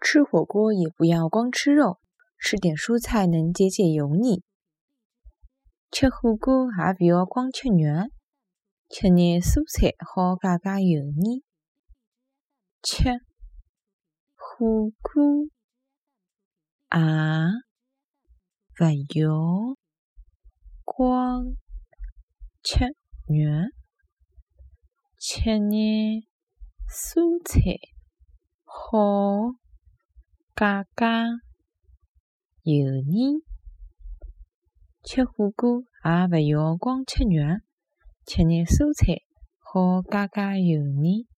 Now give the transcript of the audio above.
吃火锅也不要光吃肉，吃点蔬菜能解解油腻。吃火锅也不要光吃肉，吃点蔬菜好解解油腻。吃火锅也不要光吃肉，吃点蔬菜好解解油腻。吃火锅也不要光吃肉，吃点蔬菜好解解油腻。